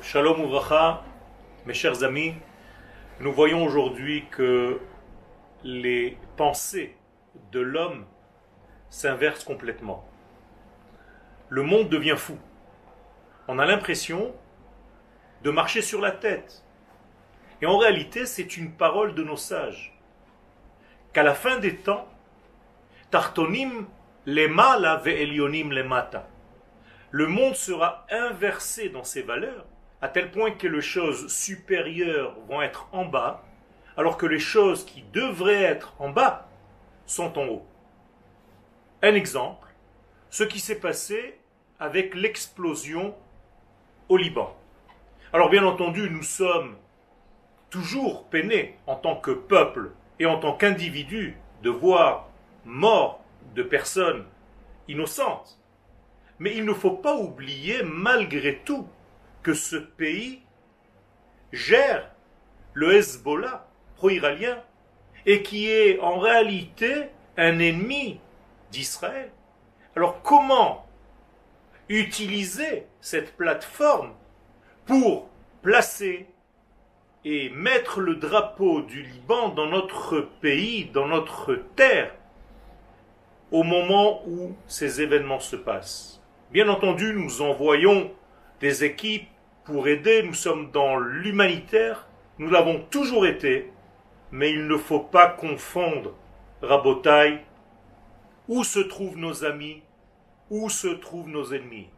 Shalom Uvracha, mes chers amis, nous voyons aujourd'hui que les pensées de l'homme s'inversent complètement. Le monde devient fou. On a l'impression de marcher sur la tête. Et en réalité, c'est une parole de nos sages. Qu'à la fin des temps, Tartonim lema la ve'elionim lemata. Le monde sera inversé dans ses valeurs, à tel point que les choses supérieures vont être en bas, alors que les choses qui devraient être en bas sont en haut. Un exemple, ce qui s'est passé avec l'explosion au Liban. Alors bien entendu, nous sommes toujours peinés en tant que peuple et en tant qu'individu de voir mort de personnes innocentes. Mais il ne faut pas oublier malgré tout que ce pays gère le Hezbollah pro-iranien et qui est en réalité un ennemi d'Israël. Alors comment utiliser cette plateforme pour placer et mettre le drapeau du Liban dans notre pays, dans notre terre, au moment où ces événements se passent? Bien entendu, nous envoyons des équipes pour aider, nous sommes dans l'humanitaire, nous l'avons toujours été, mais il ne faut pas confondre Rabotaille, où se trouvent nos amis, où se trouvent nos ennemis.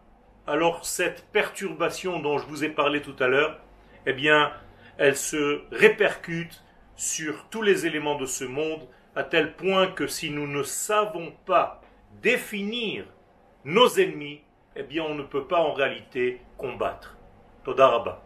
Alors cette perturbation dont je vous ai parlé tout à l'heure, eh bien, elle se répercute sur tous les éléments de ce monde, à tel point que si nous ne savons pas définir nos ennemis, eh bien on ne peut pas en réalité combattre. Todaraba.